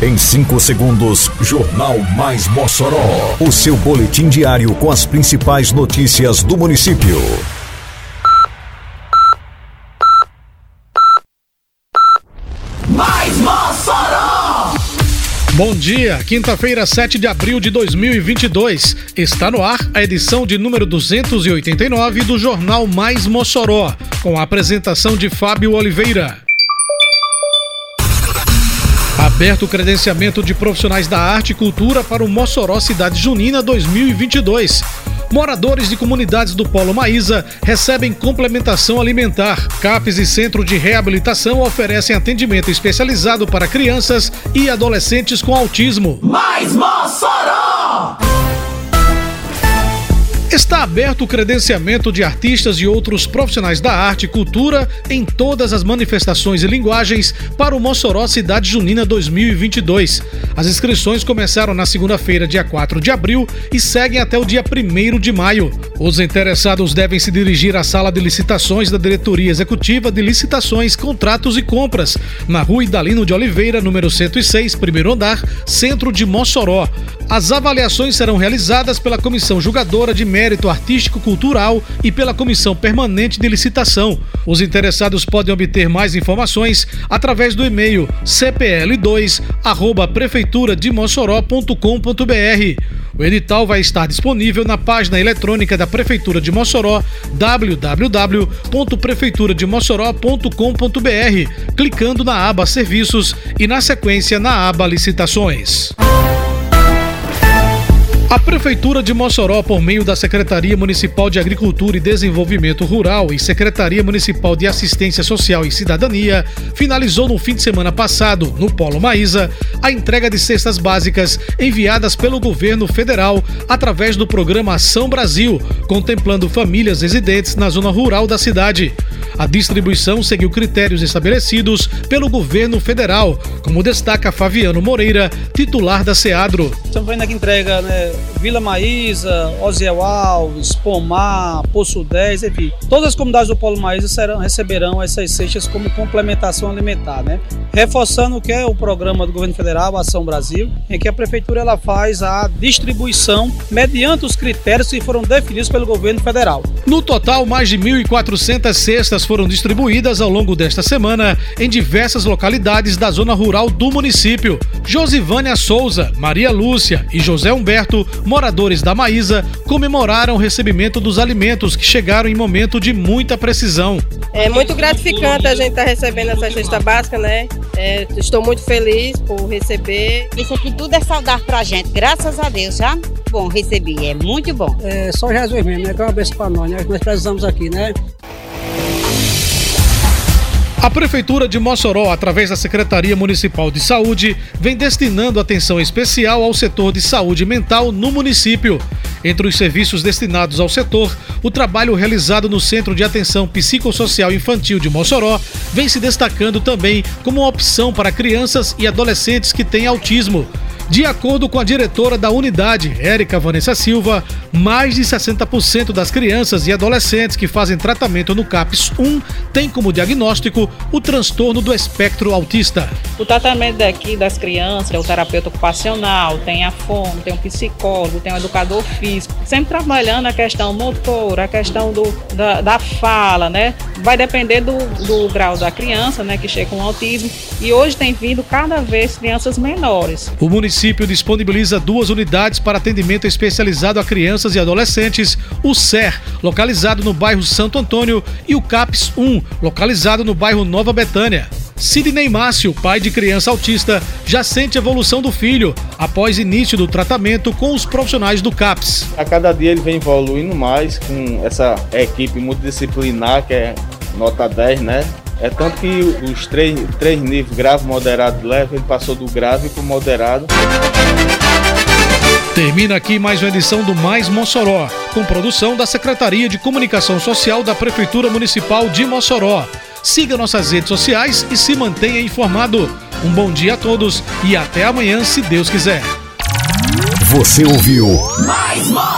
Em 5 segundos, Jornal Mais Mossoró. O seu boletim diário com as principais notícias do município. Mais Mossoró! Bom dia, quinta-feira, 7 de abril de 2022. Está no ar a edição de número 289 do Jornal Mais Mossoró, com a apresentação de Fábio Oliveira. Aberto o credenciamento de profissionais da arte e cultura para o Mossoró Cidade Junina 2022. Moradores de comunidades do Polo Maísa recebem complementação alimentar. CAPES e Centro de Reabilitação oferecem atendimento especializado para crianças e adolescentes com autismo. Mais Mossoró! Está aberto o credenciamento de artistas e outros profissionais da arte e cultura em todas as manifestações e linguagens para o Mossoró Cidade Junina 2022. As inscrições começaram na segunda-feira, dia 4 de abril, e seguem até o dia 1 de maio. Os interessados devem se dirigir à sala de licitações da Diretoria Executiva de Licitações, Contratos e Compras, na rua Idalino de Oliveira, número 106, primeiro andar, centro de Mossoró. As avaliações serão realizadas pela Comissão Julgadora de Mérito Artístico Cultural e pela Comissão Permanente de Licitação. Os interessados podem obter mais informações através do e-mail cpl2@prefeiturademossoró.com.br. O edital vai estar disponível na página eletrônica da Prefeitura de Mossoró, www.prefeiturademossoró.com.br, clicando na aba Serviços e na sequência na aba Licitações. A Prefeitura de Mossoró, por meio da Secretaria Municipal de Agricultura e Desenvolvimento Rural e Secretaria Municipal de Assistência Social e Cidadania, finalizou no fim de semana passado, no Polo Maísa, a entrega de cestas básicas enviadas pelo governo federal através do programa Ação Brasil, contemplando famílias residentes na zona rural da cidade. A distribuição seguiu critérios estabelecidos pelo governo federal, como destaca Fabiano Moreira, titular da SEADRO. Estamos vendo aqui entrega, né? Vila Maísa, Osiel Alves, Pomar, Poço 10, enfim. Todas as comunidades do Polo Maísa serão, receberão essas cestas como complementação alimentar, né? Reforçando o que é o programa do governo federal, Ação Brasil, em que a prefeitura ela faz a distribuição mediante os critérios que foram definidos pelo governo federal. No total, mais de 1.400 cestas foram distribuídas ao longo desta semana em diversas localidades da zona rural do município. Josivânia Souza, Maria Lúcia e José Humberto, moradores da Maísa, comemoraram o recebimento dos alimentos que chegaram em momento de muita precisão. É muito gratificante a gente estar tá recebendo essa cesta básica, né? É, estou muito feliz por receber. Isso aqui tudo é saudável pra gente, graças a Deus, já bom receber, é muito bom. É só Jesus mesmo, né? Que é uma bênção pra nós, né? Nós precisamos aqui, né? A Prefeitura de Mossoró, através da Secretaria Municipal de Saúde, vem destinando atenção especial ao setor de saúde mental no município. Entre os serviços destinados ao setor, o trabalho realizado no Centro de Atenção Psicossocial Infantil de Mossoró vem se destacando também como uma opção para crianças e adolescentes que têm autismo. De acordo com a diretora da unidade, Érica Vanessa Silva, mais de 60% das crianças e adolescentes que fazem tratamento no CAPS 1 têm como diagnóstico o transtorno do espectro autista. O tratamento daqui das crianças é o terapeuta ocupacional, tem a fome, tem um psicólogo, tem um educador físico, sempre trabalhando a questão motor, a questão do, da, da fala, né? Vai depender do, do grau da criança, né, que chega com autismo, e hoje tem vindo cada vez crianças menores. O município disponibiliza duas unidades para atendimento especializado a crianças e adolescentes, o SER, localizado no bairro Santo Antônio, e o CAPS 1, localizado no bairro Nova Betânia. Sidney Márcio, pai de criança autista, já sente evolução do filho após início do tratamento com os profissionais do CAPS. A cada dia ele vem evoluindo mais com essa equipe multidisciplinar que é nota 10, né? É tanto que os três, três níveis, grave, moderado e leve, ele passou do grave para o moderado. Termina aqui mais uma edição do Mais Mossoró, com produção da Secretaria de Comunicação Social da Prefeitura Municipal de Mossoró. Siga nossas redes sociais e se mantenha informado. Um bom dia a todos e até amanhã, se Deus quiser. Você ouviu Mais Mossoró!